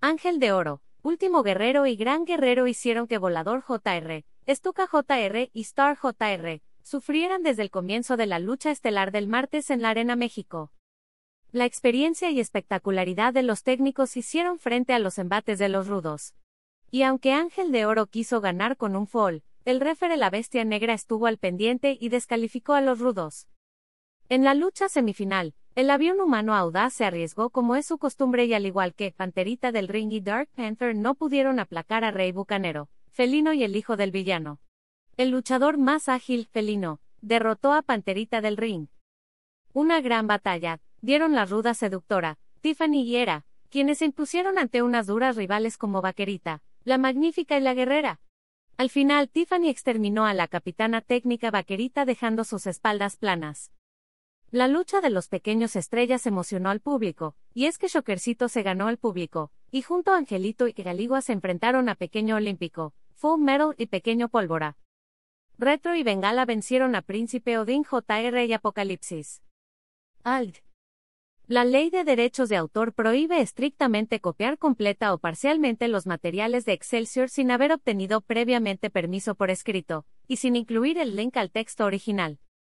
Ángel de Oro, Último Guerrero y Gran Guerrero hicieron que Volador JR, Stuka JR y Star JR sufrieran desde el comienzo de la lucha estelar del martes en la Arena México. La experiencia y espectacularidad de los técnicos hicieron frente a los embates de los rudos. Y aunque Ángel de Oro quiso ganar con un fall, el refere La Bestia Negra estuvo al pendiente y descalificó a los rudos. En la lucha semifinal, el avión humano audaz se arriesgó como es su costumbre y al igual que Panterita del Ring y Dark Panther no pudieron aplacar a Rey Bucanero, Felino y el hijo del villano. El luchador más ágil, Felino, derrotó a Panterita del Ring. Una gran batalla, dieron la ruda seductora, Tiffany y Era, quienes se impusieron ante unas duras rivales como Vaquerita, la Magnífica y la Guerrera. Al final Tiffany exterminó a la capitana técnica Vaquerita dejando sus espaldas planas. La lucha de los pequeños estrellas emocionó al público, y es que Shockercito se ganó al público, y junto a Angelito y Galigua se enfrentaron a Pequeño Olímpico, Full Metal y Pequeño Pólvora. Retro y Bengala vencieron a Príncipe Odín JR y Apocalipsis. Alt. La ley de derechos de autor prohíbe estrictamente copiar completa o parcialmente los materiales de Excelsior sin haber obtenido previamente permiso por escrito, y sin incluir el link al texto original.